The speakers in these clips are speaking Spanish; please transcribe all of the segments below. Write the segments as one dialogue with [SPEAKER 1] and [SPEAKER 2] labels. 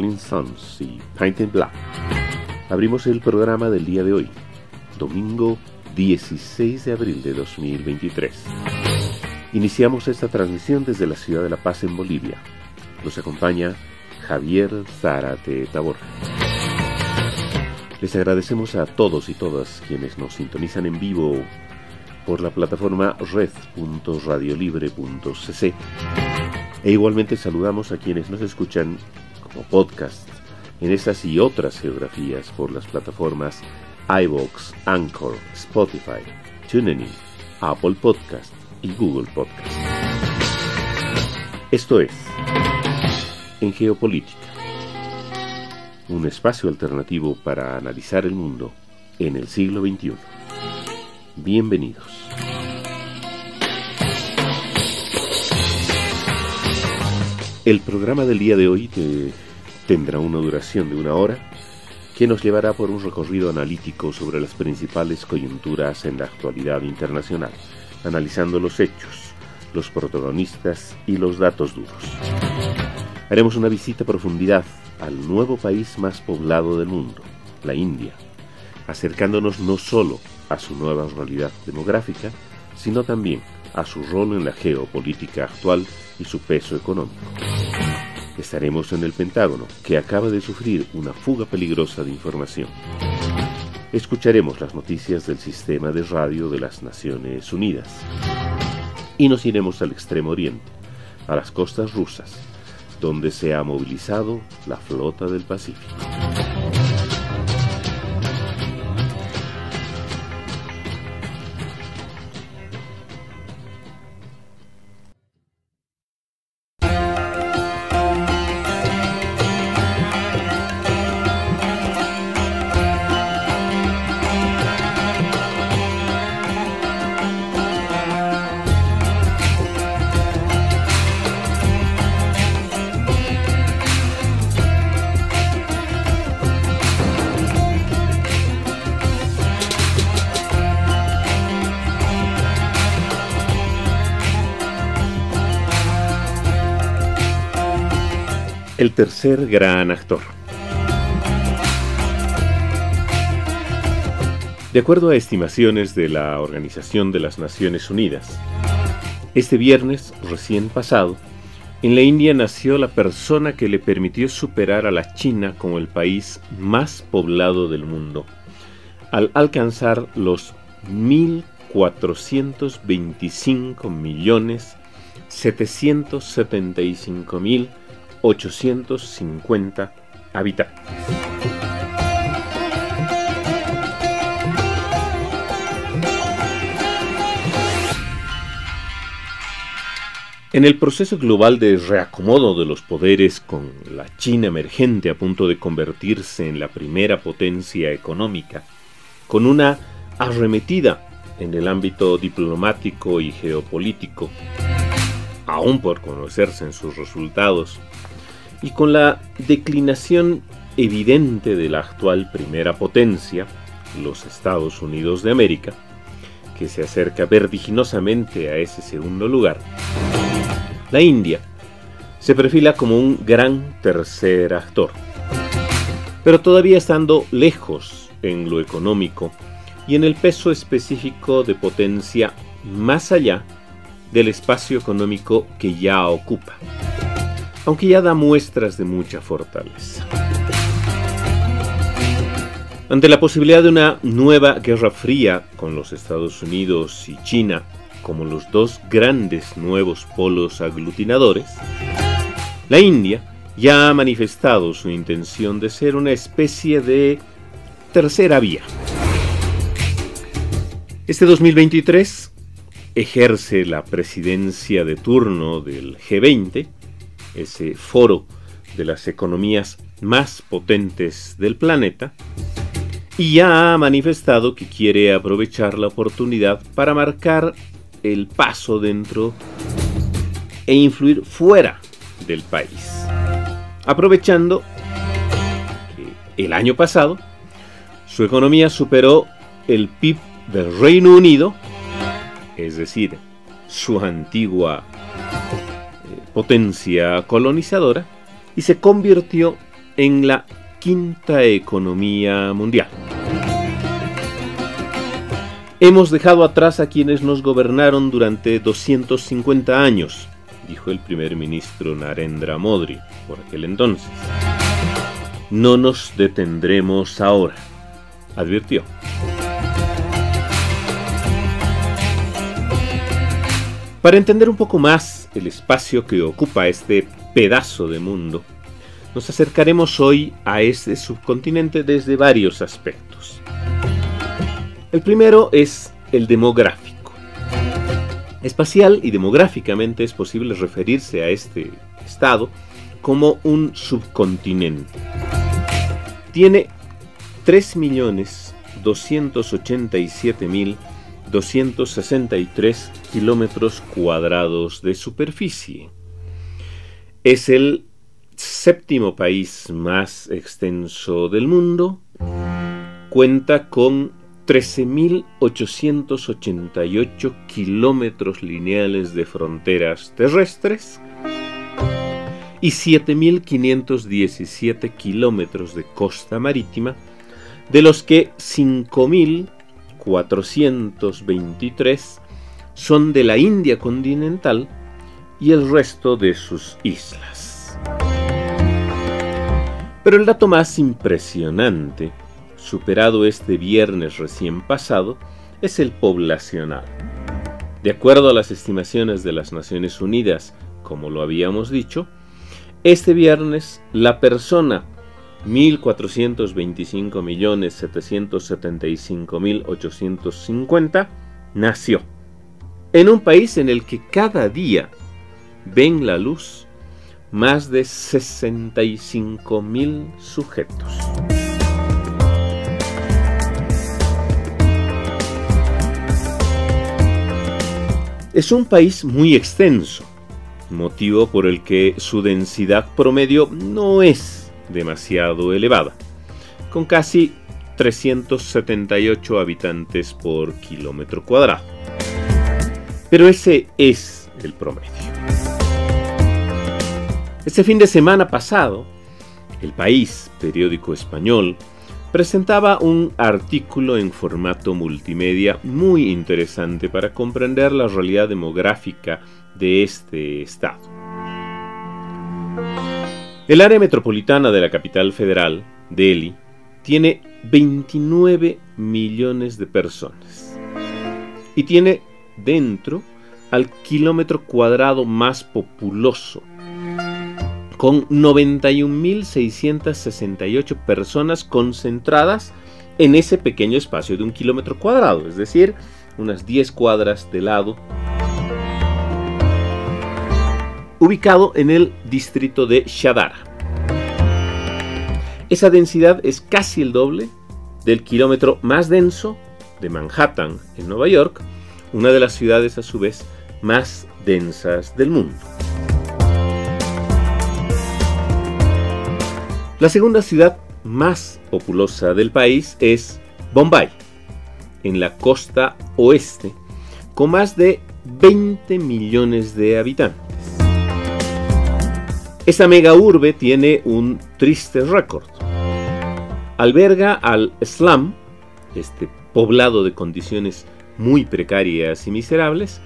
[SPEAKER 1] Rolling Stones y Painted Black, abrimos el programa del día de hoy, domingo 16 de abril de 2023. Iniciamos esta transmisión desde la ciudad de La Paz en Bolivia. Nos acompaña Javier Zárate Tabor. Les agradecemos a todos y todas quienes nos sintonizan en vivo por la plataforma red.radiolibre.cc e igualmente saludamos a quienes nos escuchan como podcast en estas y otras geografías por las plataformas iVoox, Anchor, Spotify, TuneIn, Apple Podcast y Google Podcast. Esto es En Geopolítica, un espacio alternativo para analizar el mundo en el siglo XXI. Bienvenidos. El programa del día de hoy tendrá una duración de una hora que nos llevará por un recorrido analítico sobre las principales coyunturas en la actualidad internacional, analizando los hechos, los protagonistas y los datos duros. Haremos una visita a profundidad al nuevo país más poblado del mundo, la India, acercándonos no solo a su nueva realidad demográfica, sino también a su rol en la geopolítica actual y su peso económico. Estaremos en el Pentágono, que acaba de sufrir una fuga peligrosa de información. Escucharemos las noticias del sistema de radio de las Naciones Unidas. Y nos iremos al Extremo Oriente, a las costas rusas, donde se ha movilizado la flota del Pacífico. Tercer gran actor. De acuerdo a estimaciones de la Organización de las Naciones Unidas, este viernes recién pasado, en la India nació la persona que le permitió superar a la China como el país más poblado del mundo, al alcanzar los 1.425 millones 775 mil 850 habitantes. En el proceso global de reacomodo de los poderes con la China emergente a punto de convertirse en la primera potencia económica, con una arremetida en el ámbito diplomático y geopolítico, aún por conocerse en sus resultados, y con la declinación evidente de la actual primera potencia, los Estados Unidos de América, que se acerca vertiginosamente a ese segundo lugar, la India se perfila como un gran tercer actor, pero todavía estando lejos en lo económico y en el peso específico de potencia más allá del espacio económico que ya ocupa aunque ya da muestras de mucha fortaleza. Ante la posibilidad de una nueva guerra fría con los Estados Unidos y China como los dos grandes nuevos polos aglutinadores, la India ya ha manifestado su intención de ser una especie de tercera vía. Este 2023 ejerce la presidencia de turno del G20 ese foro de las economías más potentes del planeta, y ya ha manifestado que quiere aprovechar la oportunidad para marcar el paso dentro e influir fuera del país. Aprovechando que el año pasado su economía superó el PIB del Reino Unido, es decir, su antigua potencia colonizadora y se convirtió en la quinta economía mundial. Hemos dejado atrás a quienes nos gobernaron durante 250 años, dijo el primer ministro Narendra Modi por aquel entonces. No nos detendremos ahora, advirtió. Para entender un poco más el espacio que ocupa este pedazo de mundo, nos acercaremos hoy a este subcontinente desde varios aspectos. El primero es el demográfico. Espacial y demográficamente es posible referirse a este estado como un subcontinente. Tiene 3.287.000 263 kilómetros cuadrados de superficie. Es el séptimo país más extenso del mundo. Cuenta con 13.888 kilómetros lineales de fronteras terrestres y 7.517 kilómetros de costa marítima, de los que 5.000 423 son de la India continental y el resto de sus islas. Pero el dato más impresionante, superado este viernes recién pasado, es el poblacional. De acuerdo a las estimaciones de las Naciones Unidas, como lo habíamos dicho, este viernes la persona 1.425.775.850 nació en un país en el que cada día ven la luz más de 65.000 sujetos. Es un país muy extenso, motivo por el que su densidad promedio no es demasiado elevada, con casi 378 habitantes por kilómetro cuadrado. Pero ese es el promedio. Este fin de semana pasado, El País, periódico español, presentaba un artículo en formato multimedia muy interesante para comprender la realidad demográfica de este estado. El área metropolitana de la capital federal, Delhi, tiene 29 millones de personas y tiene dentro al kilómetro cuadrado más populoso, con 91.668 personas concentradas en ese pequeño espacio de un kilómetro cuadrado, es decir, unas 10 cuadras de lado ubicado en el distrito de Shadara. Esa densidad es casi el doble del kilómetro más denso de Manhattan, en Nueva York, una de las ciudades a su vez más densas del mundo. La segunda ciudad más populosa del país es Bombay, en la costa oeste, con más de 20 millones de habitantes. Esta mega urbe tiene un triste récord. Alberga al slum, este poblado de condiciones muy precarias y miserables,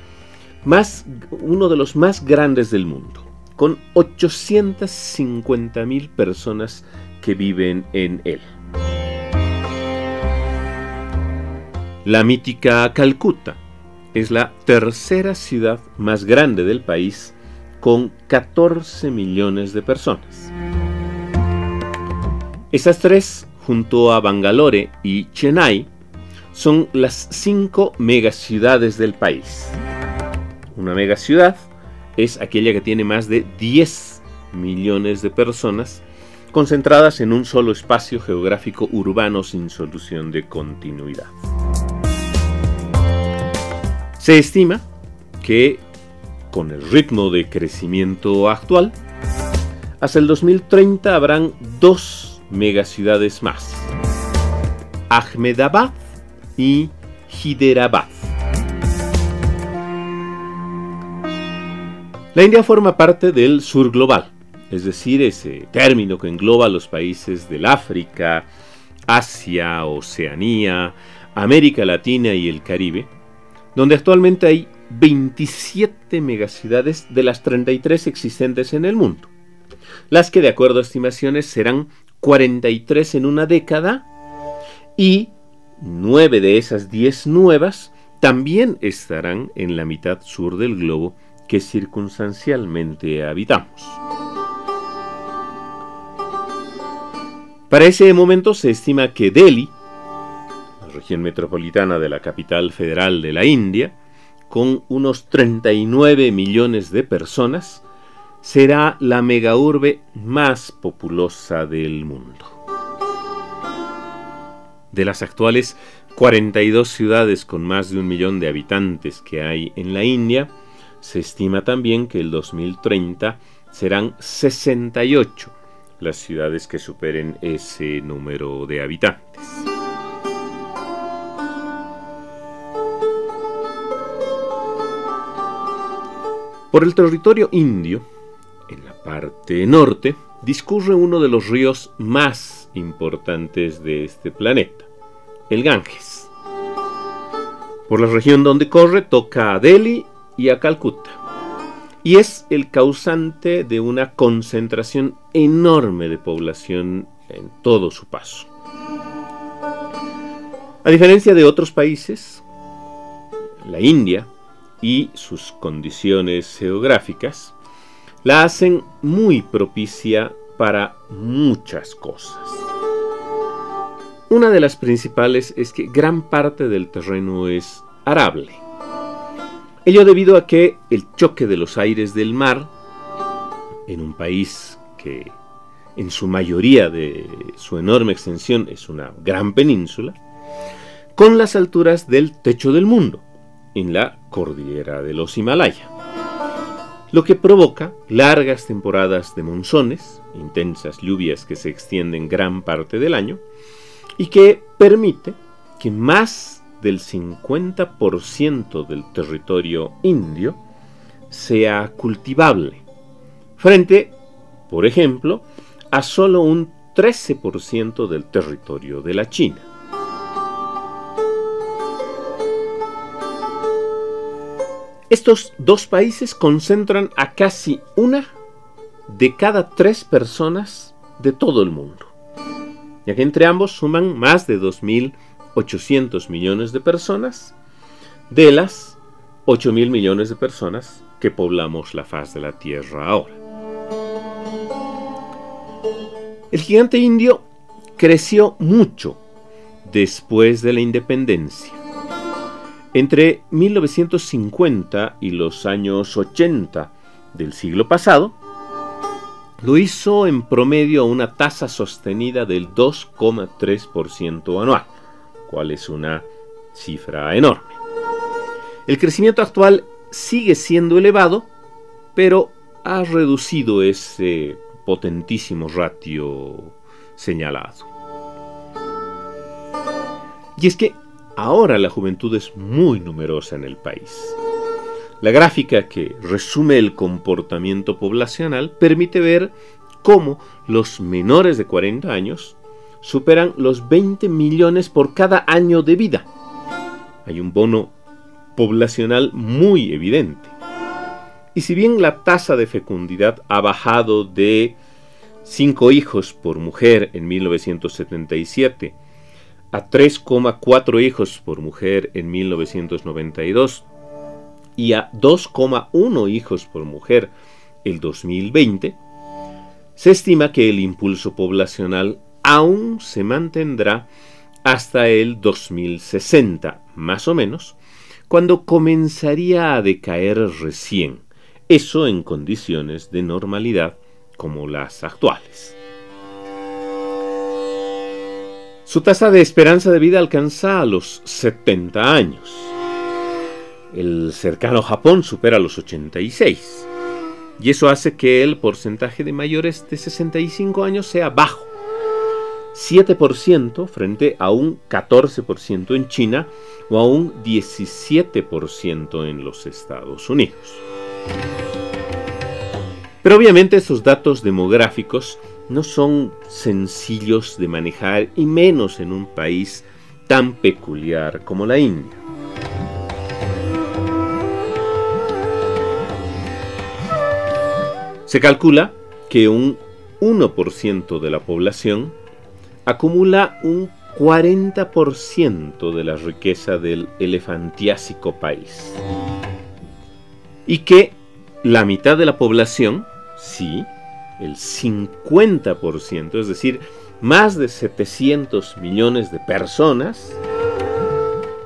[SPEAKER 1] más, uno de los más grandes del mundo, con 850.000 personas que viven en él. La mítica Calcuta es la tercera ciudad más grande del país con 14 millones de personas. Esas tres, junto a Bangalore y Chennai, son las cinco megaciudades del país. Una megaciudad es aquella que tiene más de 10 millones de personas concentradas en un solo espacio geográfico urbano sin solución de continuidad. Se estima que con el ritmo de crecimiento actual, hasta el 2030 habrán dos megaciudades más, Ahmedabad y Hyderabad. La India forma parte del sur global, es decir, ese término que engloba los países del África, Asia, Oceanía, América Latina y el Caribe, donde actualmente hay 27 megaciudades de las 33 existentes en el mundo, las que de acuerdo a estimaciones serán 43 en una década y 9 de esas 10 nuevas también estarán en la mitad sur del globo que circunstancialmente habitamos. Para ese momento se estima que Delhi, la región metropolitana de la capital federal de la India, con unos 39 millones de personas, será la megaurbe más populosa del mundo. De las actuales 42 ciudades con más de un millón de habitantes que hay en la India, se estima también que el 2030 serán 68 las ciudades que superen ese número de habitantes. Por el territorio indio, en la parte norte, discurre uno de los ríos más importantes de este planeta, el Ganges. Por la región donde corre toca a Delhi y a Calcuta. Y es el causante de una concentración enorme de población en todo su paso. A diferencia de otros países, la India y sus condiciones geográficas la hacen muy propicia para muchas cosas. Una de las principales es que gran parte del terreno es arable. Ello debido a que el choque de los aires del mar, en un país que en su mayoría de su enorme extensión es una gran península, con las alturas del techo del mundo, en la cordillera de los Himalaya, lo que provoca largas temporadas de monzones, intensas lluvias que se extienden gran parte del año, y que permite que más del 50% del territorio indio sea cultivable, frente, por ejemplo, a solo un 13% del territorio de la China. Estos dos países concentran a casi una de cada tres personas de todo el mundo, ya que entre ambos suman más de 2.800 millones de personas, de las 8.000 millones de personas que poblamos la faz de la Tierra ahora. El gigante indio creció mucho después de la independencia entre 1950 y los años 80 del siglo pasado, lo hizo en promedio a una tasa sostenida del 2,3% anual, cual es una cifra enorme. El crecimiento actual sigue siendo elevado, pero ha reducido ese potentísimo ratio señalado. Y es que Ahora la juventud es muy numerosa en el país. La gráfica que resume el comportamiento poblacional permite ver cómo los menores de 40 años superan los 20 millones por cada año de vida. Hay un bono poblacional muy evidente. Y si bien la tasa de fecundidad ha bajado de 5 hijos por mujer en 1977 a 3,4 hijos por mujer en 1992 y a 2,1 hijos por mujer el 2020, se estima que el impulso poblacional aún se mantendrá hasta el 2060, más o menos, cuando comenzaría a decaer recién, eso en condiciones de normalidad como las actuales. Su tasa de esperanza de vida alcanza a los 70 años. El cercano Japón supera los 86. Y eso hace que el porcentaje de mayores de 65 años sea bajo. 7% frente a un 14% en China o a un 17% en los Estados Unidos. Pero obviamente esos datos demográficos no son sencillos de manejar y menos en un país tan peculiar como la India. Se calcula que un 1% de la población acumula un 40% de la riqueza del elefantiásico país. Y que la mitad de la población, sí, el 50%, es decir, más de 700 millones de personas,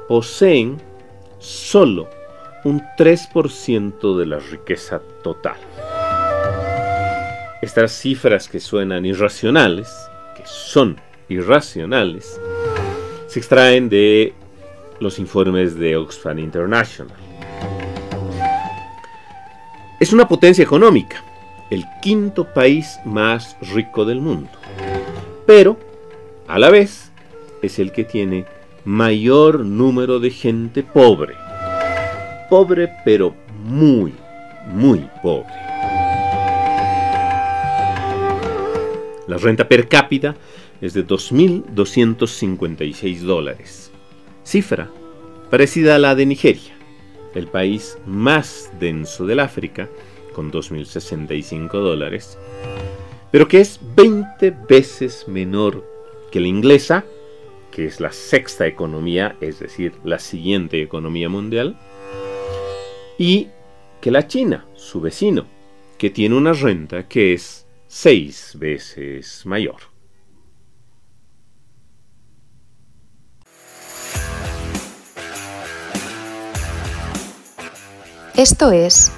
[SPEAKER 1] poseen solo un 3% de la riqueza total. Estas cifras que suenan irracionales, que son irracionales, se extraen de los informes de Oxfam International. Es una potencia económica, el quinto país más rico del mundo, pero a la vez es el que tiene mayor número de gente pobre. Pobre pero muy, muy pobre. La renta per cápita es de 2.256 dólares, cifra parecida a la de Nigeria, el país más denso del África, con 2.065 dólares, pero que es 20 veces menor que la inglesa, que es la sexta economía, es decir, la siguiente economía mundial, y que la China, su vecino, que tiene una renta que es seis veces mayor.
[SPEAKER 2] Esto es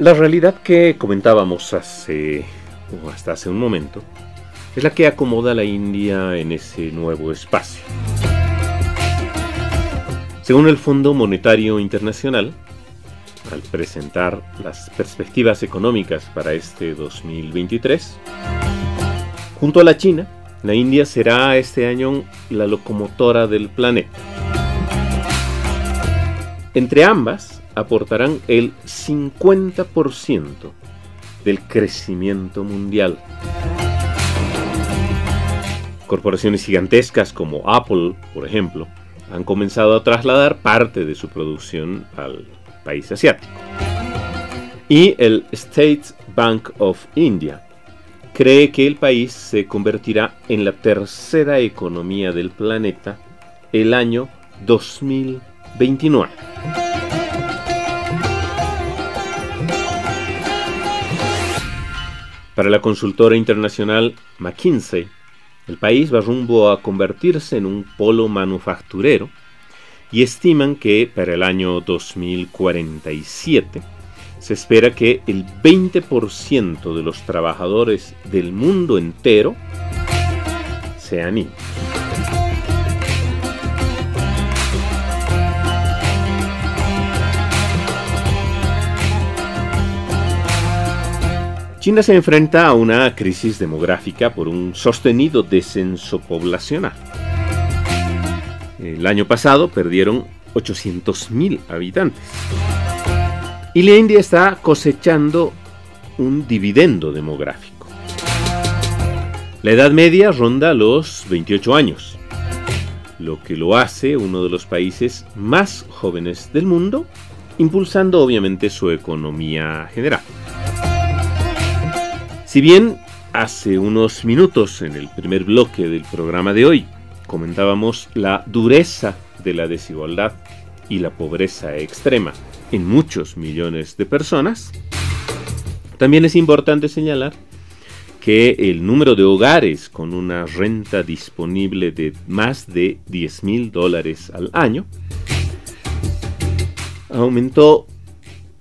[SPEAKER 1] La realidad que comentábamos hace o hasta hace un momento es la que acomoda a la India en ese nuevo espacio. Según el Fondo Monetario Internacional, al presentar las perspectivas económicas para este 2023. Junto a la China, la India será este año la locomotora del planeta. Entre ambas aportarán el 50% del crecimiento mundial. Corporaciones gigantescas como Apple, por ejemplo, han comenzado a trasladar parte de su producción al país asiático. Y el State Bank of India cree que el país se convertirá en la tercera economía del planeta el año 2029. Para la consultora internacional McKinsey, el país va rumbo a convertirse en un polo manufacturero y estiman que para el año 2047 se espera que el 20% de los trabajadores del mundo entero sean indios. China se enfrenta a una crisis demográfica por un sostenido descenso poblacional. El año pasado perdieron 800.000 habitantes. Y la India está cosechando un dividendo demográfico. La edad media ronda los 28 años, lo que lo hace uno de los países más jóvenes del mundo, impulsando obviamente su economía general. Si bien hace unos minutos en el primer bloque del programa de hoy comentábamos la dureza de la desigualdad y la pobreza extrema en muchos millones de personas, también es importante señalar que el número de hogares con una renta disponible de más de 10 mil dólares al año aumentó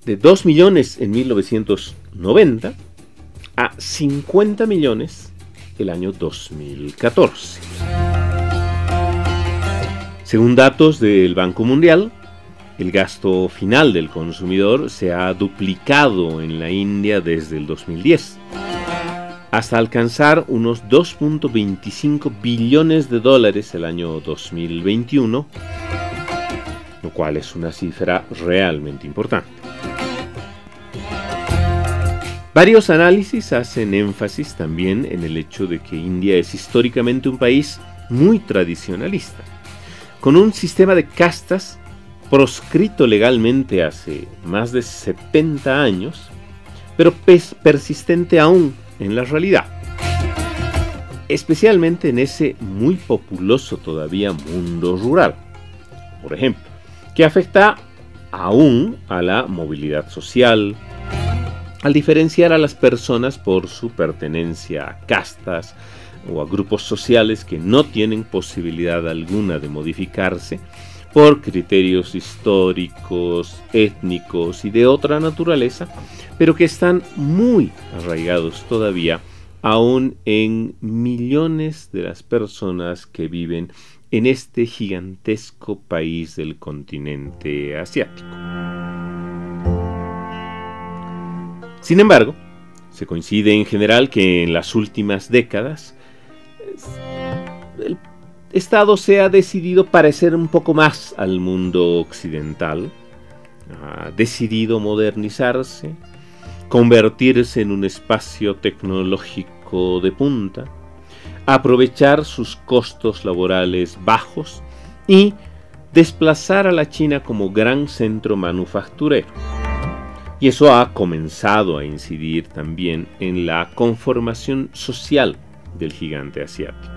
[SPEAKER 1] de 2 millones en 1990 a 50 millones el año 2014. Según datos del Banco Mundial, el gasto final del consumidor se ha duplicado en la India desde el 2010, hasta alcanzar unos 2.25 billones de dólares el año 2021, lo cual es una cifra realmente importante. Varios análisis hacen énfasis también en el hecho de que India es históricamente un país muy tradicionalista, con un sistema de castas proscrito legalmente hace más de 70 años, pero persistente aún en la realidad. Especialmente en ese muy populoso todavía mundo rural, por ejemplo, que afecta aún a la movilidad social, al diferenciar a las personas por su pertenencia a castas o a grupos sociales que no tienen posibilidad alguna de modificarse, por criterios históricos, étnicos y de otra naturaleza, pero que están muy arraigados todavía aún en millones de las personas que viven en este gigantesco país del continente asiático. Sin embargo, se coincide en general que en las últimas décadas el Estado se ha decidido parecer un poco más al mundo occidental, ha decidido modernizarse, convertirse en un espacio tecnológico de punta, aprovechar sus costos laborales bajos y desplazar a la China como gran centro manufacturero. Y eso ha comenzado a incidir también en la conformación social del gigante asiático.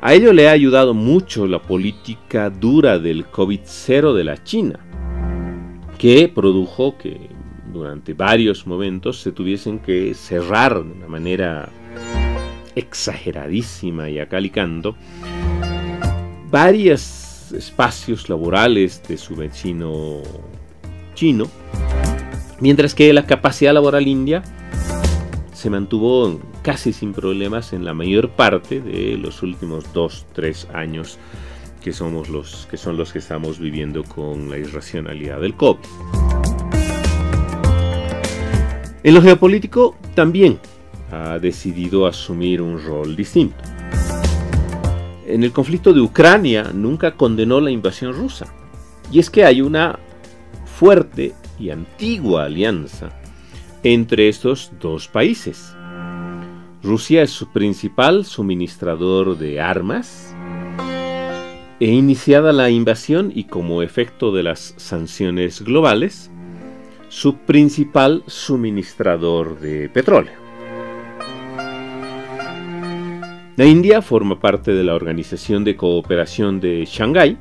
[SPEAKER 1] A ello le ha ayudado mucho la política dura del COVID-0 de la China, que produjo que durante varios momentos se tuviesen que cerrar de una manera exageradísima y acalicando varios espacios laborales de su vecino chino, mientras que la capacidad laboral india se mantuvo casi sin problemas en la mayor parte de los últimos 2-3 años que, somos los, que son los que estamos viviendo con la irracionalidad del COVID. En lo geopolítico también ha decidido asumir un rol distinto. En el conflicto de Ucrania nunca condenó la invasión rusa. Y es que hay una fuerte y antigua alianza entre estos dos países. Rusia es su principal suministrador de armas e iniciada la invasión y como efecto de las sanciones globales, su principal suministrador de petróleo. La India forma parte de la Organización de Cooperación de Shanghái,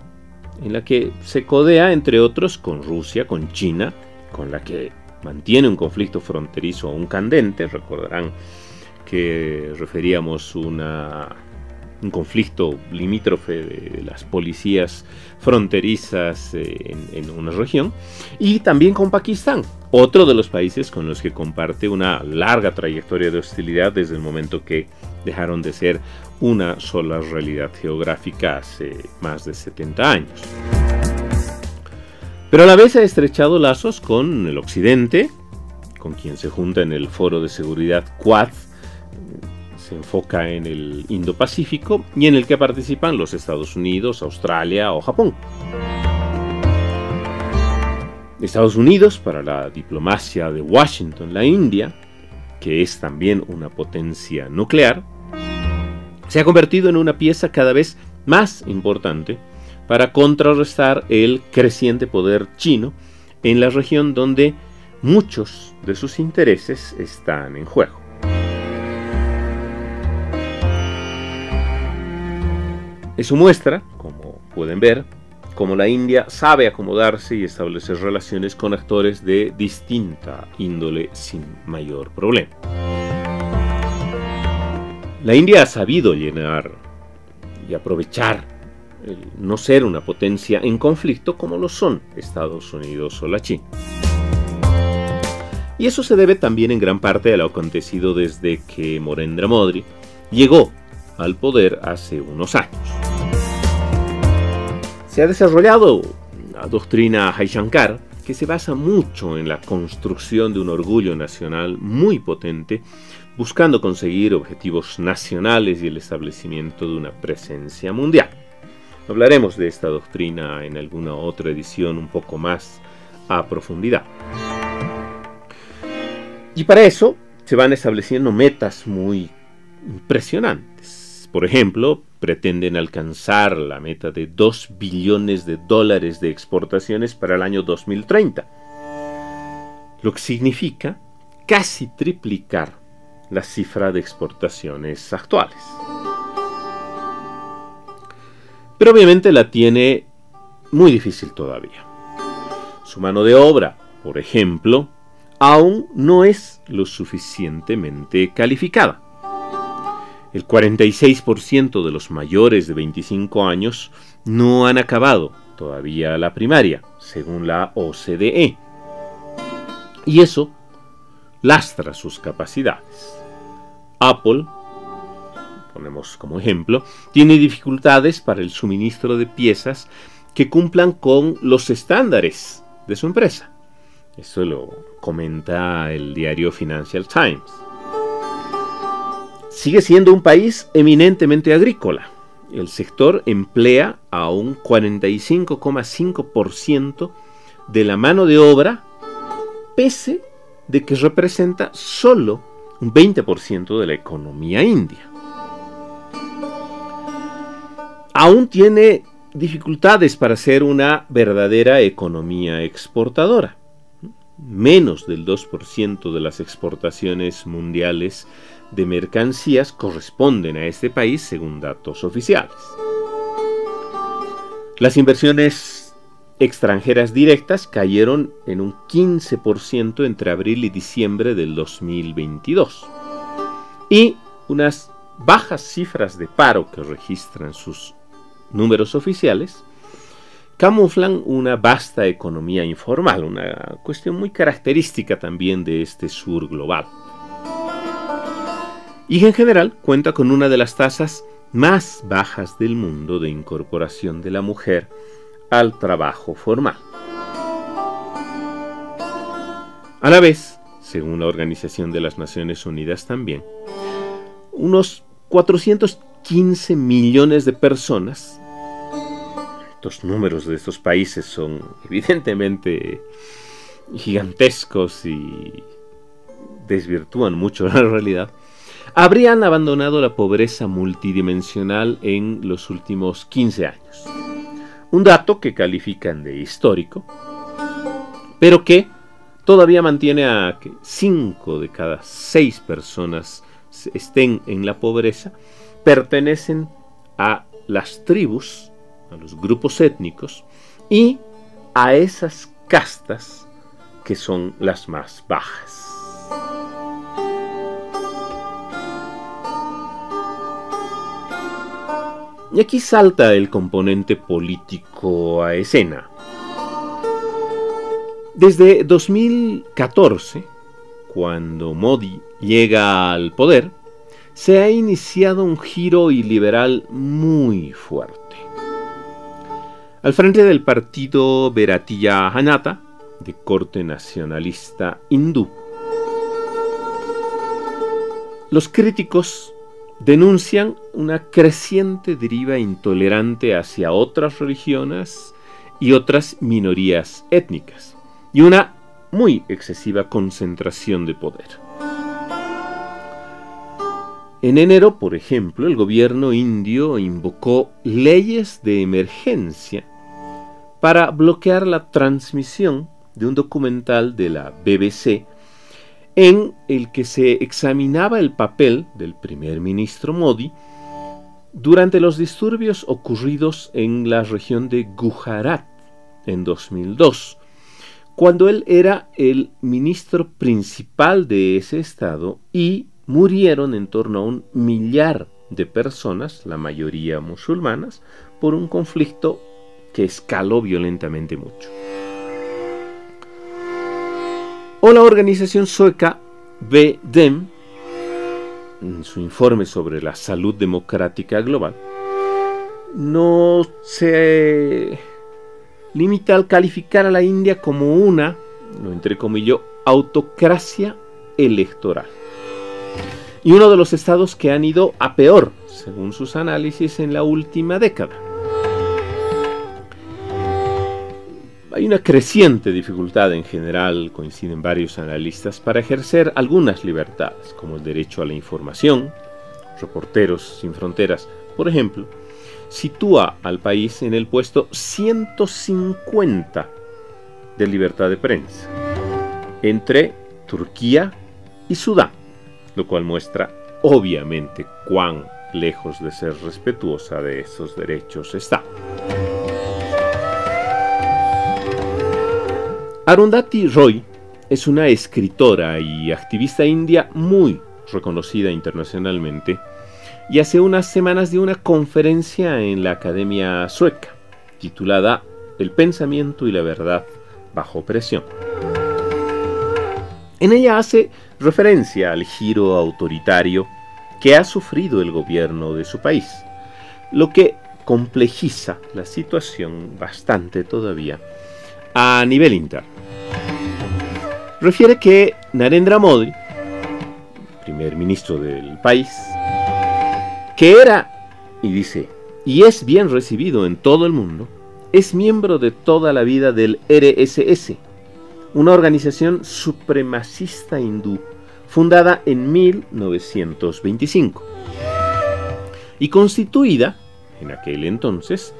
[SPEAKER 1] en la que se codea entre otros con Rusia, con China, con la que mantiene un conflicto fronterizo aún candente, recordarán que referíamos una, un conflicto limítrofe de las policías fronterizas en, en, una región, y también con Pakistán, otro de los países con los que comparte una larga trayectoria de hostilidad desde el momento que dejaron de ser una sola realidad geográfica hace más de 70 años. Pero a la vez ha estrechado lazos con el Occidente, con quien se junta en el Foro de Seguridad Quad, se enfoca en el Indo-Pacífico y en el que participan los Estados Unidos, Australia o Japón. Estados Unidos para la diplomacia de Washington, la India, que es también una potencia nuclear, se ha convertido en una pieza cada vez más importante para contrarrestar el creciente poder chino en la región donde muchos de sus intereses están en juego. Eso muestra, como pueden ver, cómo la India sabe acomodarse y establecer relaciones con actores de distinta índole sin mayor problema. La India ha sabido llenar y aprovechar el no ser una potencia en conflicto como lo son Estados Unidos o la China. Y eso se debe también en gran parte a lo acontecido desde que Morendra Modri llegó al poder hace unos años. Se ha desarrollado la doctrina Shankar que se basa mucho en la construcción de un orgullo nacional muy potente, buscando conseguir objetivos nacionales y el establecimiento de una presencia mundial. Hablaremos de esta doctrina en alguna otra edición un poco más a profundidad. Y para eso se van estableciendo metas muy impresionantes. Por ejemplo, pretenden alcanzar la meta de 2 billones de dólares de exportaciones para el año 2030, lo que significa casi triplicar la cifra de exportaciones actuales. Pero obviamente la tiene muy difícil todavía. Su mano de obra, por ejemplo, aún no es lo suficientemente calificada. El 46% de los mayores de 25 años no han acabado todavía la primaria, según la OCDE. Y eso lastra sus capacidades. Apple, ponemos como ejemplo, tiene dificultades para el suministro de piezas que cumplan con los estándares de su empresa. Eso lo comenta el diario Financial Times. Sigue siendo un país eminentemente agrícola. El sector emplea a un 45,5% de la mano de obra, pese de que representa solo un 20% de la economía india. Aún tiene dificultades para ser una verdadera economía exportadora menos del 2% de las exportaciones mundiales de mercancías corresponden a este país según datos oficiales. Las inversiones extranjeras directas cayeron en un 15% entre abril y diciembre del 2022. Y unas bajas cifras de paro que registran sus números oficiales camuflan una vasta economía informal, una cuestión muy característica también de este sur global. Y en general cuenta con una de las tasas más bajas del mundo de incorporación de la mujer al trabajo formal. A la vez, según la Organización de las Naciones Unidas también, unos 415 millones de personas los números de estos países son evidentemente gigantescos y desvirtúan mucho la realidad, habrían abandonado la pobreza multidimensional en los últimos 15 años. Un dato que califican de histórico, pero que todavía mantiene a que 5 de cada 6 personas estén en la pobreza, pertenecen a las tribus a los grupos étnicos y a esas castas que son las más bajas. Y aquí salta el componente político a escena. Desde 2014, cuando Modi llega al poder, se ha iniciado un giro iliberal muy fuerte. Al frente del partido Bharatiya Janata, de corte nacionalista hindú, los críticos denuncian una creciente deriva intolerante hacia otras religiones y otras minorías étnicas, y una muy excesiva concentración de poder. En enero, por ejemplo, el gobierno indio invocó leyes de emergencia para bloquear la transmisión de un documental de la BBC en el que se examinaba el papel del primer ministro Modi durante los disturbios ocurridos en la región de Gujarat en 2002, cuando él era el ministro principal de ese estado y murieron en torno a un millar de personas, la mayoría musulmanas, por un conflicto que escaló violentamente mucho. O la organización sueca BDEM, en su informe sobre la salud democrática global, no se limita al calificar a la India como una, lo entrecomillo, autocracia electoral. Y uno de los estados que han ido a peor, según sus análisis, en la última década. Hay una creciente dificultad en general, coinciden varios analistas, para ejercer algunas libertades, como el derecho a la información. Reporteros sin Fronteras, por ejemplo, sitúa al país en el puesto 150 de libertad de prensa, entre Turquía y Sudán, lo cual muestra obviamente cuán lejos de ser respetuosa de esos derechos está. Arundhati Roy es una escritora y activista india muy reconocida internacionalmente y hace unas semanas dio una conferencia en la Academia Sueca titulada El pensamiento y la verdad bajo presión. En ella hace referencia al giro autoritario que ha sufrido el gobierno de su país, lo que complejiza la situación bastante todavía a nivel interno. Refiere que Narendra Modi, primer ministro del país, que era, y dice, y es bien recibido en todo el mundo, es miembro de toda la vida del RSS, una organización supremacista hindú fundada en 1925 y constituida, en aquel entonces,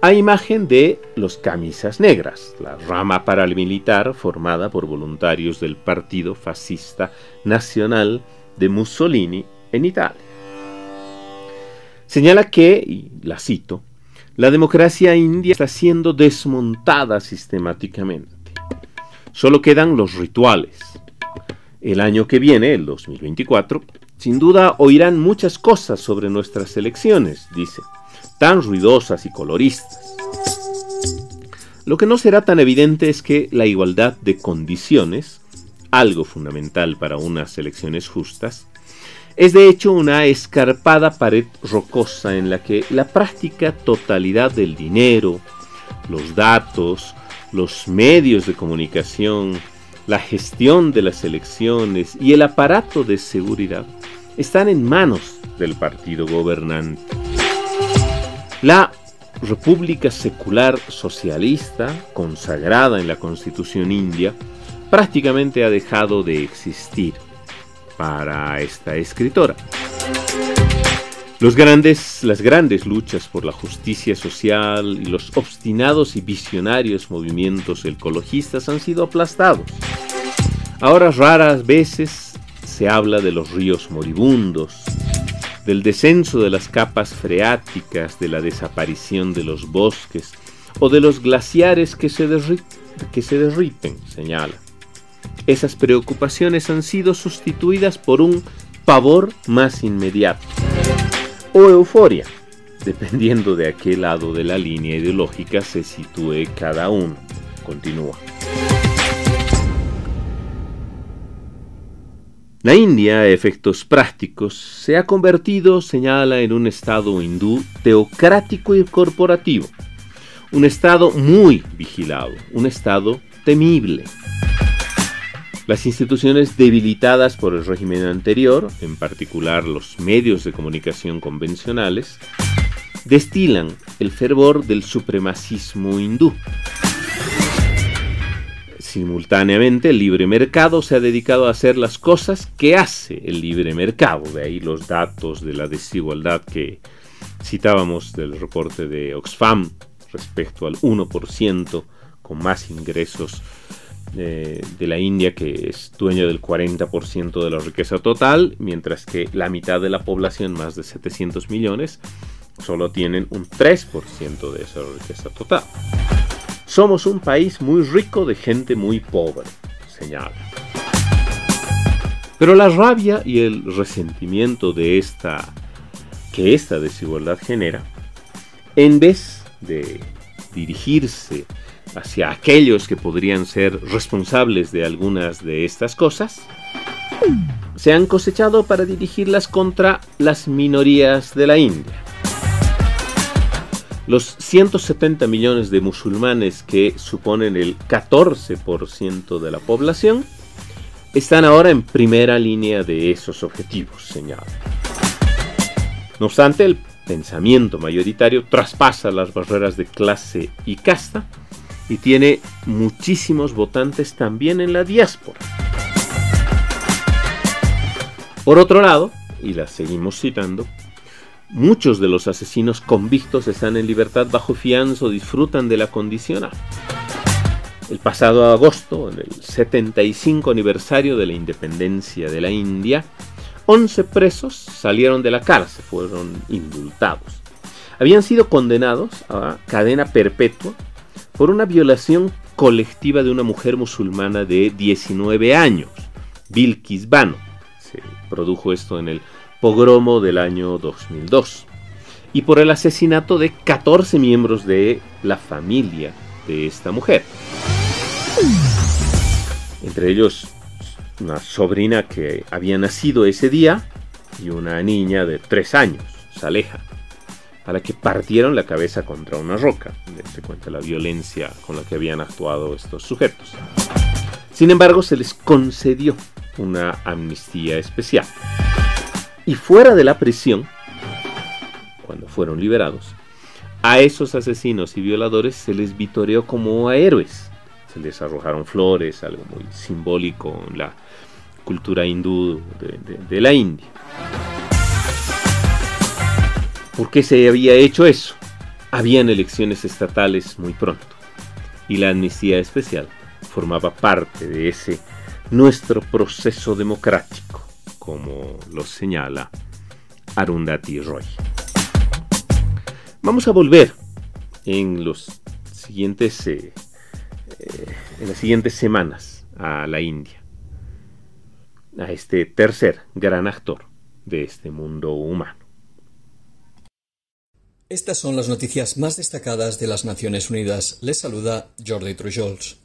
[SPEAKER 1] a imagen de los camisas negras, la rama paramilitar formada por voluntarios del Partido Fascista Nacional de Mussolini en Italia. Señala que, y la cito, la democracia india está siendo desmontada sistemáticamente. Solo quedan los rituales. El año que viene, el 2024, sin duda oirán muchas cosas sobre nuestras elecciones, dice, tan ruidosas y coloristas. Lo que no será tan evidente es que la igualdad de condiciones, algo fundamental para unas elecciones justas, es de hecho una escarpada pared rocosa en la que la práctica totalidad del dinero, los datos, los medios de comunicación, la gestión de las elecciones y el aparato de seguridad están en manos del partido gobernante. La República Secular Socialista, consagrada en la Constitución india, prácticamente ha dejado de existir para esta escritora. Los grandes, las grandes luchas por la justicia social y los obstinados y visionarios movimientos ecologistas han sido aplastados. Ahora raras veces se habla de los ríos moribundos, del descenso de las capas freáticas, de la desaparición de los bosques o de los glaciares que se, que se derriten, señala. Esas preocupaciones han sido sustituidas por un pavor más inmediato o euforia, dependiendo de a qué lado de la línea ideológica se sitúe cada uno. Continúa. La India, a efectos prácticos, se ha convertido, señala, en un Estado hindú teocrático y corporativo, un Estado muy vigilado, un Estado temible, las instituciones debilitadas por el régimen anterior, en particular los medios de comunicación convencionales, destilan el fervor del supremacismo hindú. Simultáneamente, el libre mercado se ha dedicado a hacer las cosas que hace el libre mercado. De ahí los datos de la desigualdad que citábamos del reporte de Oxfam respecto al 1% con más ingresos de, la India, que es dueña del 40% de la riqueza total, mientras que la mitad de la población, más de 700 millones, solo tienen un 3% de esa riqueza total. Somos un país muy rico de gente muy pobre, señala. Pero la rabia y el resentimiento de esta que esta desigualdad genera en vez de dirigirse hacia aquellos que podrían ser responsables de algunas de estas cosas, se han cosechado para dirigirlas contra las minorías de la India. Los 170 millones de musulmanes que suponen el 14% de la población están ahora en primera línea de esos objetivos, señala. No obstante, el pensamiento mayoritario traspasa las barreras de clase y casta y tiene muchísimos votantes también en la diáspora. Por otro lado, y la seguimos citando, muchos de los asesinos convictos están en libertad bajo fianza o disfrutan de la condicional. El pasado agosto, en el 75 aniversario de la independencia de la India, 11 presos salieron de la cárcel, fueron indultados. Habían sido condenados a cadena perpetua por una violación colectiva de una mujer musulmana de 19 años, Bilkis Bano. Se produjo esto en el pogromo del año 2002. Y por el asesinato de 14 miembros de la familia de esta mujer. Entre ellos una sobrina que había nacido ese día y una niña de 3 años, Saleja a la que partieron la cabeza contra una roca. Se cuenta la violencia con la que habían actuado estos sujetos. Sin embargo, se les concedió una amnistía especial. Y fuera de la prisión, cuando fueron liberados, a esos asesinos y violadores se les vitoreó como a héroes. Se les arrojaron flores, algo muy simbólico en la cultura hindú de, de la India. ¿Por qué se había hecho eso? Habían elecciones estatales muy pronto y la amnistía especial formaba parte de ese nuestro proceso democrático, como lo señala Arundhati Roy. Vamos a volver en eh, eh, en las siguientes semanas a la India, a este tercer gran actor de este mundo humano.
[SPEAKER 3] Estas son las noticias más destacadas de las Naciones Unidas. Les saluda Jordi Trujols.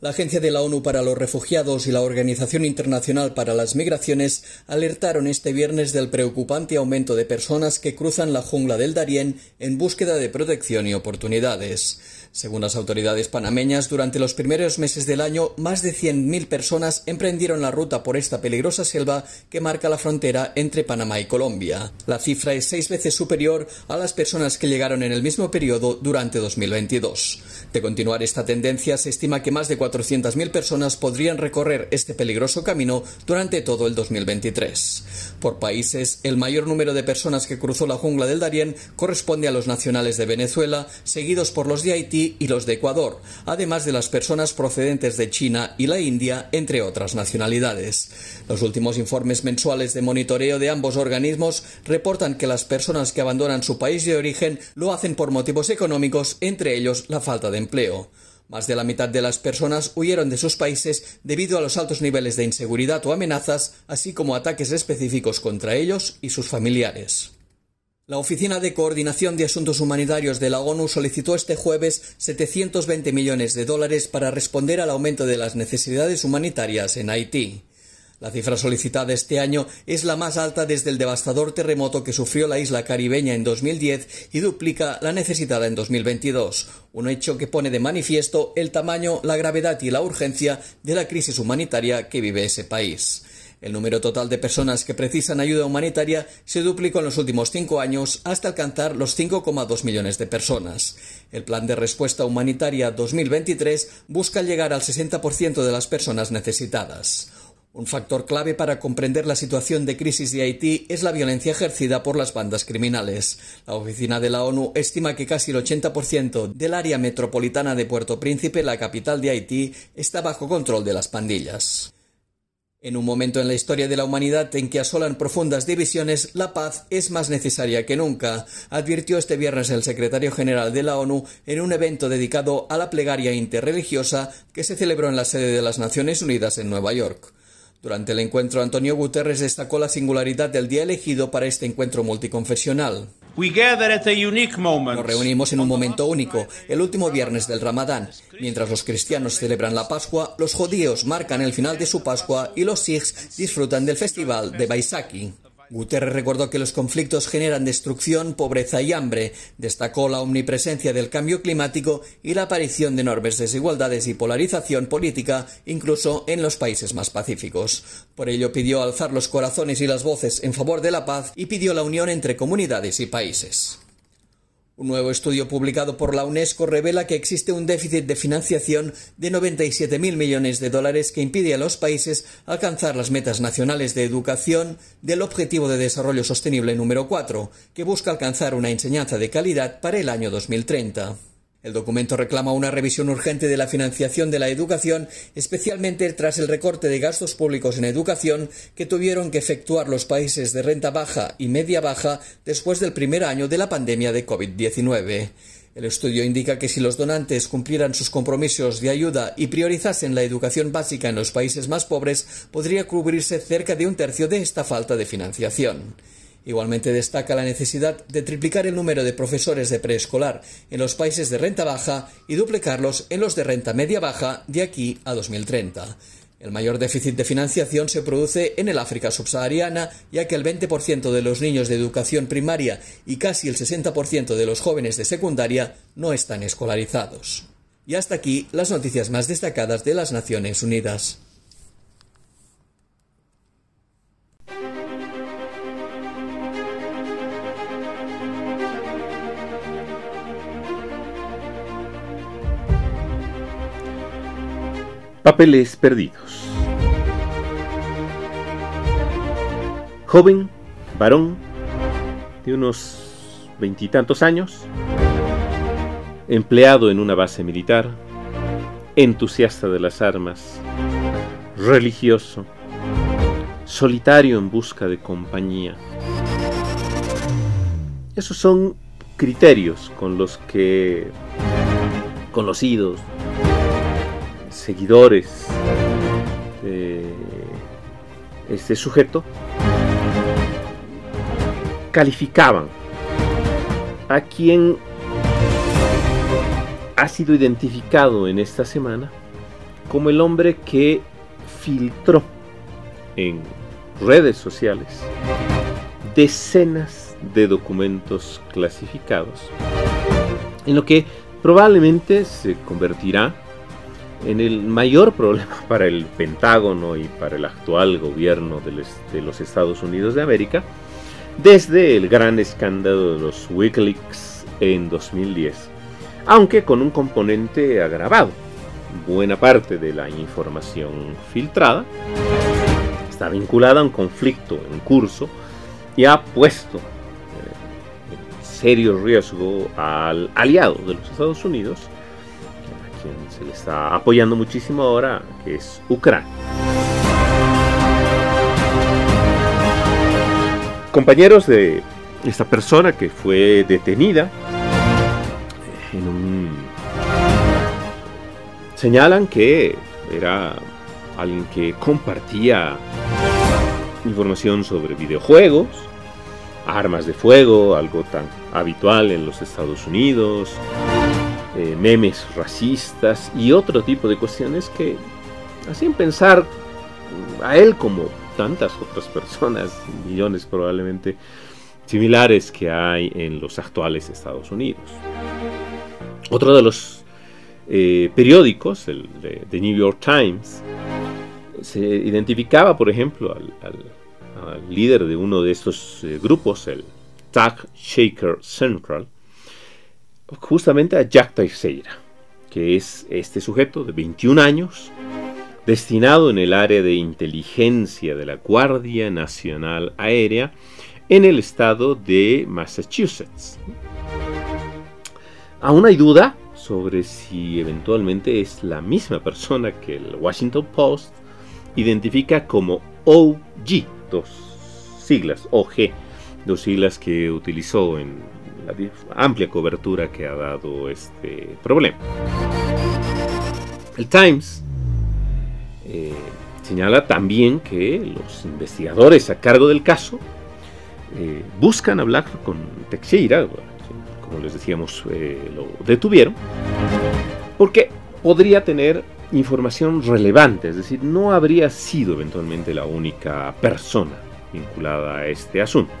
[SPEAKER 3] La Agencia de la ONU para los Refugiados y la Organización Internacional para las Migraciones alertaron este viernes del preocupante aumento de personas que cruzan la jungla del Darién en búsqueda de protección y oportunidades. Según las autoridades panameñas, durante los primeros meses del año, más de 100.000 personas emprendieron la ruta por esta peligrosa selva que marca la frontera entre Panamá y Colombia. La cifra es seis veces superior a las personas que llegaron en el mismo periodo durante 2022. De continuar esta tendencia, se estima que más de 400.000 personas podrían recorrer este peligroso camino durante todo el 2023. Por países, el mayor número de personas que cruzó la jungla del Darién corresponde a los nacionales de Venezuela, seguidos por los de Haití y los de Ecuador, además de las personas procedentes de China y la India, entre otras nacionalidades. Los últimos informes mensuales de monitoreo de ambos organismos reportan que las personas que abandonan su país de origen lo hacen por motivos económicos, entre ellos la falta de empleo. Más de la mitad de las personas huyeron de sus países debido a los altos niveles de inseguridad o amenazas, así como ataques específicos contra ellos y sus familiares. La Oficina de Coordinación de Asuntos Humanitarios de la ONU solicitó este jueves 720 millones de dólares para responder al aumento de las necesidades humanitarias en Haití. La cifra solicitada este año es la más alta desde el devastador terremoto que sufrió la isla caribeña en 2010 y duplica la necesitada en 2022, un hecho que pone de manifiesto el tamaño, la gravedad y la urgencia de la crisis humanitaria que vive ese país. El número total de personas que precisan ayuda humanitaria se duplicó en los últimos cinco años hasta alcanzar los 5,2 millones de personas. El Plan de Respuesta Humanitaria 2023 busca llegar al 60% de las personas necesitadas. Un factor clave para comprender la situación de crisis de Haití es la violencia ejercida por las bandas criminales. La oficina de la ONU estima que casi el 80% del área metropolitana de Puerto Príncipe, la capital de Haití, está bajo control de las pandillas. En un momento en la historia de la humanidad en que asolan profundas divisiones, la paz es más necesaria que nunca, advirtió este viernes el secretario general de la ONU en un evento dedicado a la plegaria interreligiosa que se celebró en la sede de las Naciones Unidas en Nueva York. Durante el encuentro, Antonio Guterres destacó la singularidad del día elegido para este encuentro multiconfesional. Nos reunimos en un momento único, el último viernes del Ramadán. Mientras los cristianos celebran la Pascua, los judíos marcan el final de su Pascua y los Sikhs disfrutan del festival de Baisakhi. Guterres recordó que los conflictos generan destrucción, pobreza y hambre, destacó la omnipresencia del cambio climático y la aparición de enormes desigualdades y polarización política, incluso en los países más pacíficos. Por ello pidió alzar los corazones y las voces en favor de la paz y pidió la unión entre comunidades y países. Un nuevo estudio publicado por la UNESCO revela que existe un déficit de financiación de 97.000 millones de dólares que impide a los países alcanzar las metas nacionales de educación del Objetivo de Desarrollo Sostenible número 4, que busca alcanzar una enseñanza de calidad para el año 2030. El documento reclama una revisión urgente de la financiación de la educación, especialmente tras el recorte de gastos públicos en educación que tuvieron que efectuar los países de renta baja y media baja después del primer año de la pandemia de COVID-19. El estudio indica que si los donantes cumplieran sus compromisos de ayuda y priorizasen la educación básica en los países más pobres, podría cubrirse cerca de un tercio de esta falta de financiación. Igualmente destaca la necesidad de triplicar el número de profesores de preescolar en los países de renta baja y duplicarlos en los de renta media baja de aquí a 2030. El mayor déficit de financiación se produce en el África subsahariana, ya que el 20% de los niños de educación primaria y casi el 60% de los jóvenes de secundaria no están escolarizados. Y hasta aquí las noticias más destacadas de las Naciones Unidas.
[SPEAKER 1] Papeles perdidos. Joven, varón, de unos veintitantos años, empleado en una base militar, entusiasta de las armas, religioso, solitario en busca de compañía. Esos son criterios con los que conocidos, seguidores de este sujeto calificaban a quien ha sido identificado en esta semana como el hombre que filtró en redes sociales decenas de documentos clasificados, en lo que probablemente se convertirá en el mayor problema para el Pentágono y para el actual gobierno de los Estados Unidos de América, desde el gran escándalo de los Wikileaks en 2010, aunque con un componente agravado. Buena parte de la información filtrada está vinculada a un conflicto en curso y ha puesto eh, en serio riesgo al aliado de los Estados Unidos, se le está apoyando muchísimo ahora, que es Ucrania. Compañeros de esta persona que fue detenida en un... señalan que era alguien que compartía información sobre videojuegos, armas de fuego, algo tan habitual en los Estados Unidos, eh, memes racistas y otro tipo de cuestiones que hacían pensar a él como tantas otras personas, millones probablemente similares que hay en los actuales Estados Unidos. Otro de los eh, periódicos, el de New York Times, se identificaba, por ejemplo, al, líder de uno de estos eh, grupos, el Tag Shaker Central, justamente a Jack Teixeira, que es este sujeto de 21 años, destinado en el área de inteligencia de la Guardia Nacional Aérea en el estado de Massachusetts. Aún hay duda sobre si eventualmente es la misma persona que el Washington Post identifica como OG, dos siglas, OG, dos siglas que utilizó en la amplia cobertura que ha dado este problema. El Times eh, señala también que los investigadores a cargo del caso eh, buscan hablar con Teixeira, como les decíamos, eh, lo detuvieron, porque podría tener información relevante, es decir, no habría sido eventualmente la única persona vinculada a este asunto.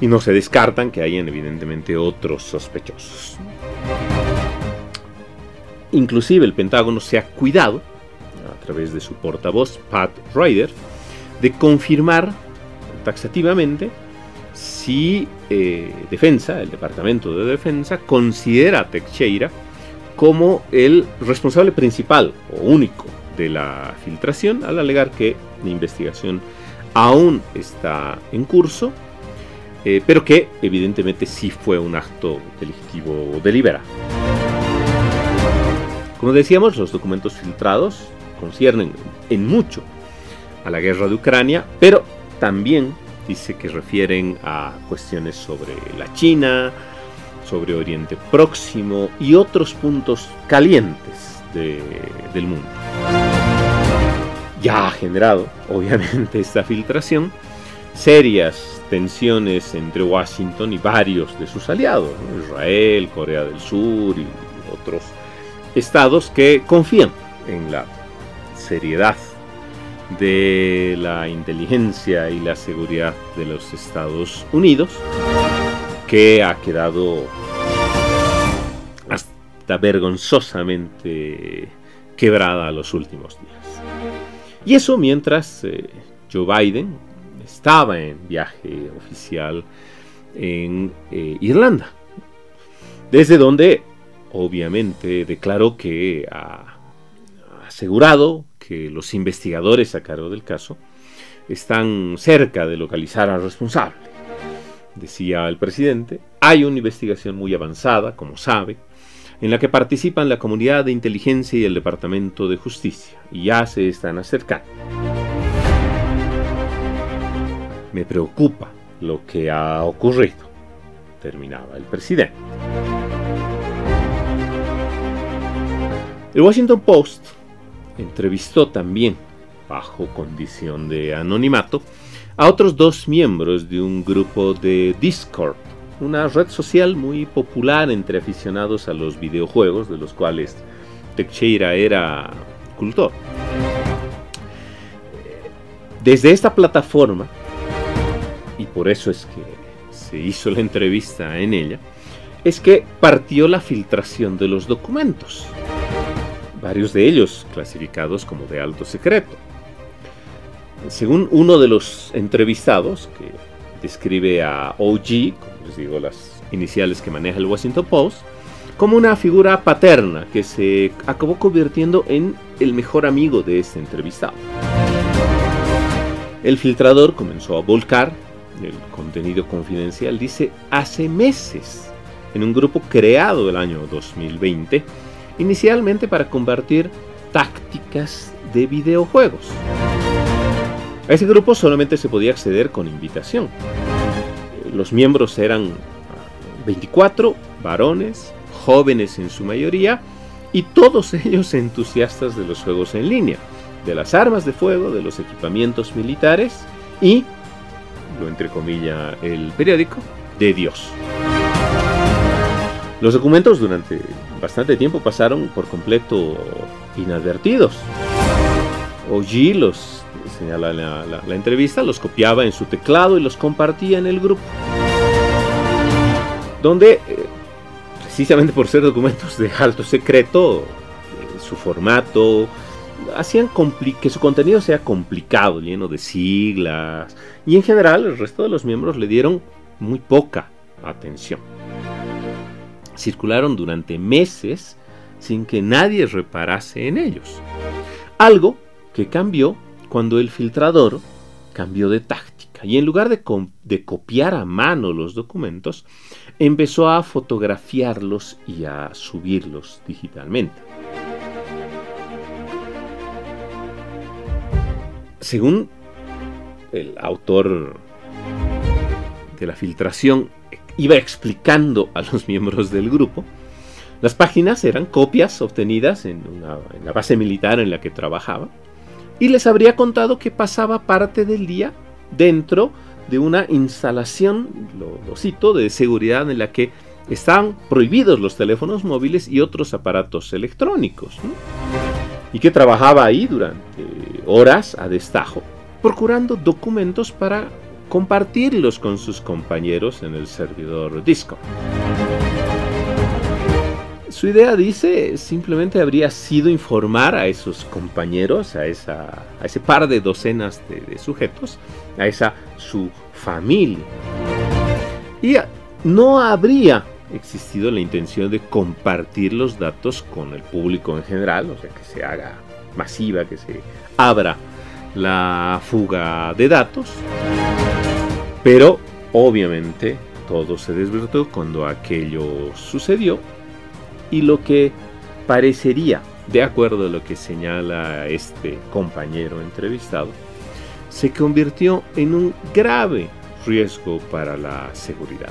[SPEAKER 1] Y no se descartan que hayan evidentemente otros sospechosos. Inclusive el Pentágono se ha cuidado, a través de su portavoz Pat Ryder, de confirmar taxativamente si eh, Defensa, el Departamento de Defensa, considera a Teixeira como el responsable principal o único de la filtración, al alegar que la investigación aún está en curso, eh, pero que evidentemente sí fue un acto delictivo deliberado. Como decíamos, los documentos filtrados conciernen en mucho a la guerra de Ucrania, pero también dice que refieren a cuestiones sobre la China, sobre Oriente Próximo y otros puntos calientes del mundo. Ya ha generado, obviamente, esta filtración serias tensiones entre Washington y varios de sus aliados, Israel, Corea del Sur y otros estados que confían en la seriedad de la inteligencia y la seguridad de los Estados Unidos, que ha quedado hasta vergonzosamente quebrada los últimos días. Y eso mientras eh, Joe Biden estaba en viaje oficial en eh, Irlanda, desde donde obviamente declaró que ha asegurado que los investigadores a cargo del caso están cerca de localizar al responsable. Decía el presidente, hay una investigación muy avanzada, como sabe, en la que participan la comunidad de inteligencia y el Departamento de Justicia, y ya se están acercando. Me preocupa lo que ha ocurrido, terminaba el presidente. El Washington Post entrevistó también, bajo condición de anonimato, a otros dos miembros de un grupo de Discord, una red social muy popular entre aficionados a los videojuegos, de los cuales Teixeira era cultor. Desde esta plataforma, y por eso es que se hizo la entrevista en ella, es que partió la filtración de los documentos varios de ellos clasificados como de alto secreto. Según uno de los entrevistados, que describe a OG, como les digo, las iniciales que maneja el Washington Post, como una figura paterna que se acabó convirtiendo en el mejor amigo de este entrevistado. El filtrador comenzó a volcar el contenido confidencial, dice, hace meses, en un grupo creado el año 2020, inicialmente para convertir tácticas de videojuegos. A ese grupo solamente se podía acceder con invitación. Los miembros eran 24 varones, jóvenes en su mayoría, y todos ellos entusiastas de los juegos en línea, de las armas de fuego, de los equipamientos militares y, lo entrecomilla el periódico, de Dios. Los documentos durante bastante tiempo pasaron por completo inadvertidos. OG los, señala la, entrevista, los copiaba en su teclado y los compartía en el grupo. Donde, eh, precisamente por ser documentos de alto secreto, eh, su formato, hacían que su contenido sea complicado, lleno de siglas, y en general el resto de los miembros le dieron muy poca atención circularon durante meses sin que nadie reparase en ellos. Algo que cambió cuando el filtrador cambió de táctica y en lugar de, de, copiar a mano los documentos, empezó a fotografiarlos y a subirlos digitalmente. Según el autor de la filtración, iba explicando a los miembros del grupo. Las páginas eran copias obtenidas en, la base militar en la que trabajaba y les habría contado que pasaba parte del día dentro de una instalación, lo, cito, de seguridad en la que están prohibidos los teléfonos móviles y otros aparatos electrónicos. Y que trabajaba ahí durante horas a destajo, procurando documentos para compartirlos con sus compañeros en el servidor Discord. Su idea, dice, simplemente habría sido informar a esos compañeros, a, esa, a ese par de docenas de, sujetos, a esa su familia. Y no habría existido la intención de compartir los datos con el público en general, o sea, que se haga masiva, que se abra la fuga de datos. Pero obviamente todo se desvirtuó cuando aquello sucedió y lo que parecería, de acuerdo a lo que señala este compañero entrevistado, se convirtió en un grave riesgo para la seguridad.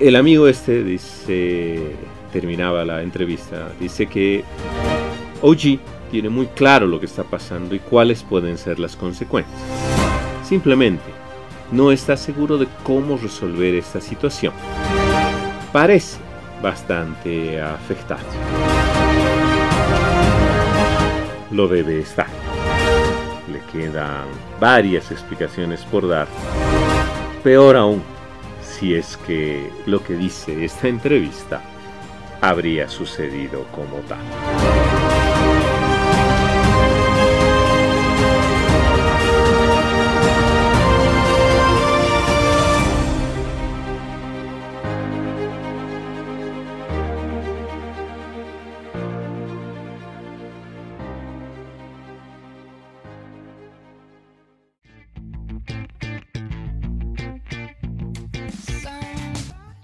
[SPEAKER 1] El amigo este dice, terminaba la entrevista, dice que OG tiene muy claro lo que está pasando y cuáles pueden ser las consecuencias. Simplemente, no está seguro de cómo resolver esta situación parece bastante afectado. Lo debe estar. Le quedan varias explicaciones por dar. Peor aún, si es que lo que dice esta entrevista habría sucedido como tal.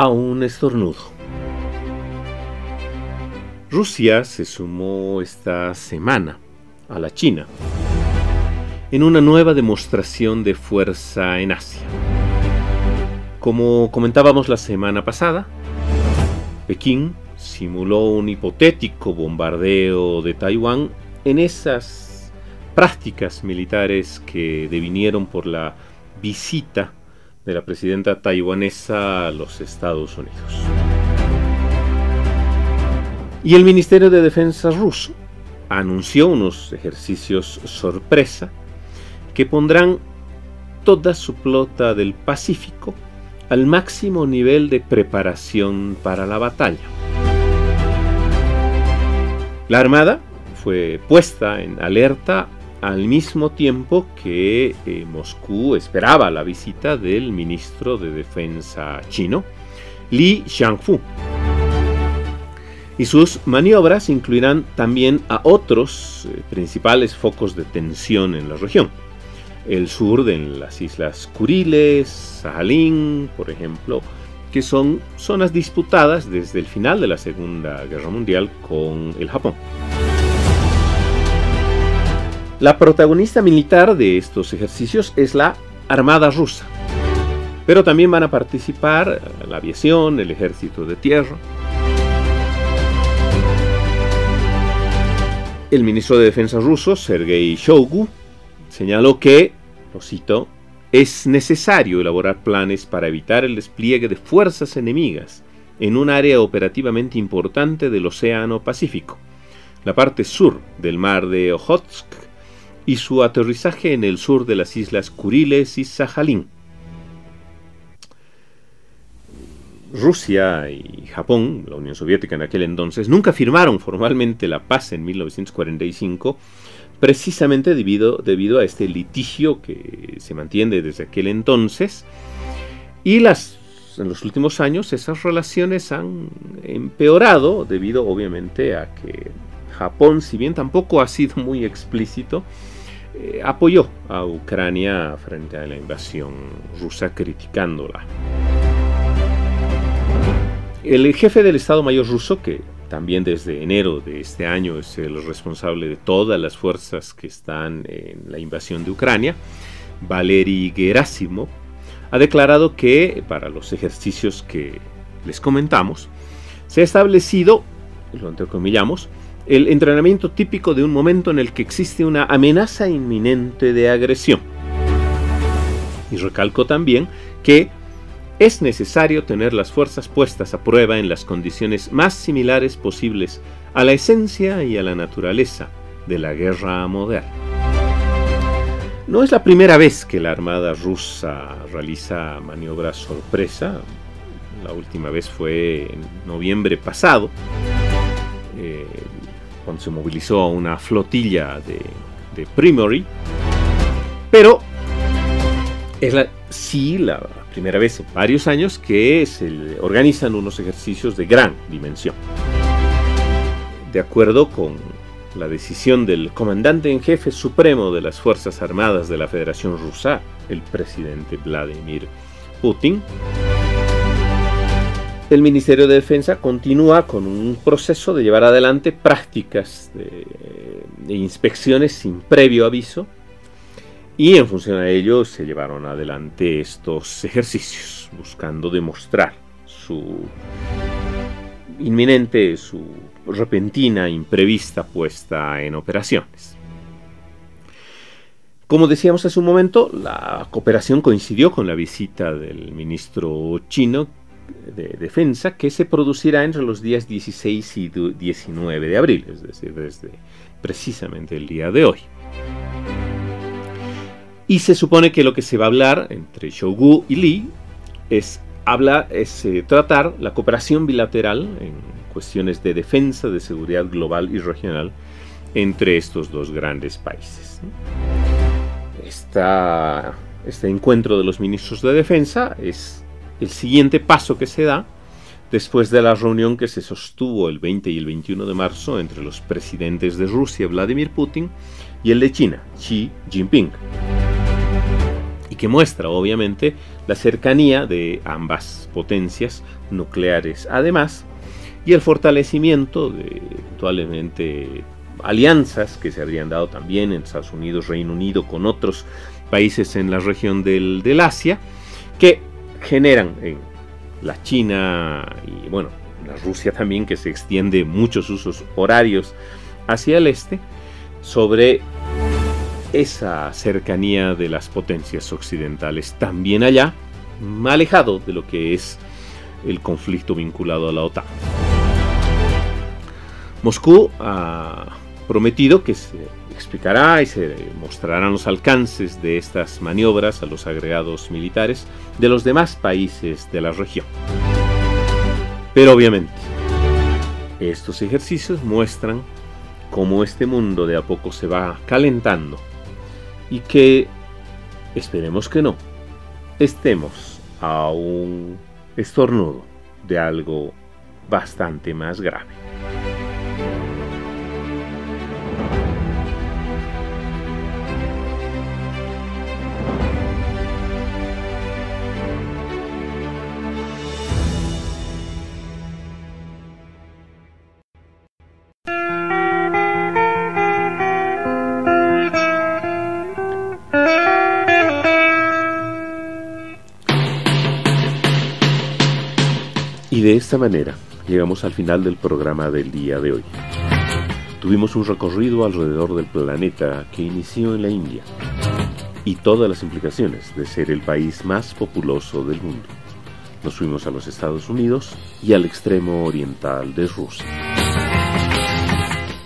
[SPEAKER 1] A un estornudo. Rusia se sumó esta semana a la China en una nueva demostración de fuerza en Asia. Como comentábamos la semana pasada, Pekín simuló un hipotético bombardeo de Taiwán en esas prácticas militares que devinieron por la visita de la presidenta taiwanesa a los Estados Unidos. Y el Ministerio de Defensa ruso anunció unos ejercicios sorpresa que pondrán toda su flota del Pacífico al máximo nivel de preparación para la batalla. La Armada fue puesta en alerta al mismo tiempo que eh, Moscú esperaba la visita del ministro de Defensa chino, Li Xiangfu. Y sus maniobras incluirán también a otros eh, principales focos de tensión en la región. El sur de las islas Kuriles, Sajalín, por ejemplo, que son zonas disputadas desde el final de la Segunda Guerra Mundial con el Japón. La protagonista militar de estos ejercicios es la Armada rusa, pero también van a participar la aviación, el ejército de tierra. El ministro de Defensa ruso, Sergei Shoigu, señaló que, lo cito, es necesario elaborar planes para evitar el despliegue de fuerzas enemigas en un área operativamente importante del Océano Pacífico, la parte sur del mar de Ojotsk y su aterrizaje en el sur de las islas Kuriles y Sajalín. Rusia y Japón, la Unión Soviética en aquel entonces, nunca firmaron formalmente la paz en 1945, precisamente debido, debido a este litigio que se mantiene desde aquel entonces y las en los últimos años esas relaciones han empeorado debido obviamente a que Japón, si bien tampoco ha sido muy explícito, eh, apoyó a Ucrania frente a la invasión rusa criticándola. El jefe del Estado Mayor ruso, que también desde enero de este año es el responsable de todas las fuerzas que están en la invasión de Ucrania, Valery Gerasimov, ha declarado que para los ejercicios que les comentamos, se ha establecido, lo entrecomillamos, el entrenamiento típico de un momento en el que existe una amenaza inminente de agresión. Y recalco también que es necesario tener las fuerzas puestas a prueba en las condiciones más similares posibles a la esencia y a la naturaleza de la guerra moderna. No es la primera vez que la Armada rusa realiza maniobras sorpresa. La última vez fue en noviembre pasado, eh, cuando se movilizó una flotilla de, de Primory. Pero es la, sí la primera vez en varios años que se organizan unos ejercicios de gran dimensión. De acuerdo con la decisión del comandante en jefe supremo de las Fuerzas Armadas de la Federación Rusa, el presidente Vladimir Putin, el Ministerio de Defensa continúa con un proceso de llevar adelante prácticas de, inspecciones sin previo aviso y en función a ello se llevaron adelante estos ejercicios buscando demostrar su inminente, su repentina, imprevista puesta en operaciones. Como decíamos hace un momento, la cooperación coincidió con la visita del ministro chino de Defensa que se producirá entre los días 16 y 19 de abril, es decir, desde precisamente el día de hoy. Y se supone que lo que se va a hablar entre Shogu y Lee es, habla, es eh, tratar la cooperación bilateral en cuestiones de defensa, de seguridad global y regional entre estos dos grandes países. este encuentro de los ministros de defensa es el siguiente paso que se da después de la reunión que se sostuvo el 20 y el 21 de marzo entre los presidentes de Rusia, Vladimir Putin, y el de China, Xi Jinping, y que muestra obviamente la cercanía de ambas potencias nucleares. Además, y el fortalecimiento de actualmente alianzas que se habrían dado también en Estados Unidos, Reino Unido, con otros países en la región del, del Asia, que generan en la China y bueno, la Rusia también, que se extiende muchos usos horarios hacia el este, sobre esa cercanía de las potencias occidentales, también allá, alejado de lo que es el conflicto vinculado a la OTAN. Moscú ha prometido que se explicará y se mostrarán los alcances de estas maniobras a los agregados militares de los demás países de la región. Pero obviamente, estos ejercicios muestran cómo este mundo de a poco se va calentando y que, esperemos que no, estemos a un estornudo de algo bastante más grave. Esta manera llegamos al final del programa del día de hoy. Tuvimos un recorrido alrededor del planeta que inició en la India y todas las implicaciones de ser el país más populoso del mundo. Nos fuimos a los Estados Unidos y al extremo oriental de Rusia.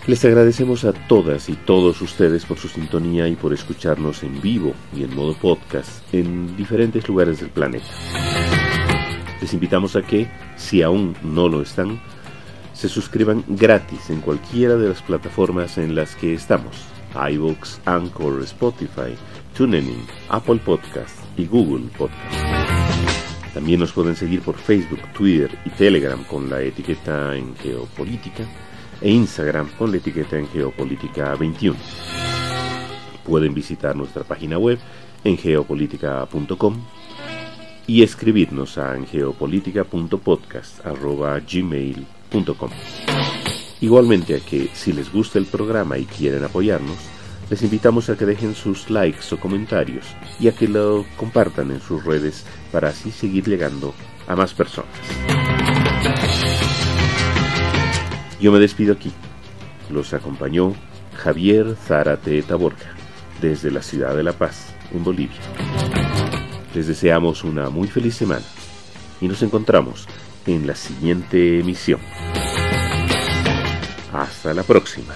[SPEAKER 1] Les agradecemos a todas y todos ustedes por su sintonía y por escucharnos en vivo y en modo podcast en diferentes lugares del planeta. Les invitamos a que, si aún no lo están, se suscriban gratis en cualquiera de las plataformas en las que estamos. iVoox, Anchor, Spotify, TuneIn, Apple Podcast y Google Podcast. También nos pueden seguir por Facebook, Twitter y Telegram con la etiqueta en Geopolítica e Instagram con la etiqueta en Geopolítica 21. Pueden visitar nuestra página web en geopolítica.com y escribirnos a geopolítica.podcast.gmail.com Igualmente a que si les gusta el programa y quieren apoyarnos, les invitamos a que dejen sus likes o comentarios y a que lo compartan en sus redes para así seguir llegando a más personas. Yo me despido aquí. Los acompañó Javier Zárate Taborca desde la ciudad de La Paz, en Bolivia. Les deseamos una muy feliz semana y nos encontramos en la siguiente emisión. Hasta la próxima.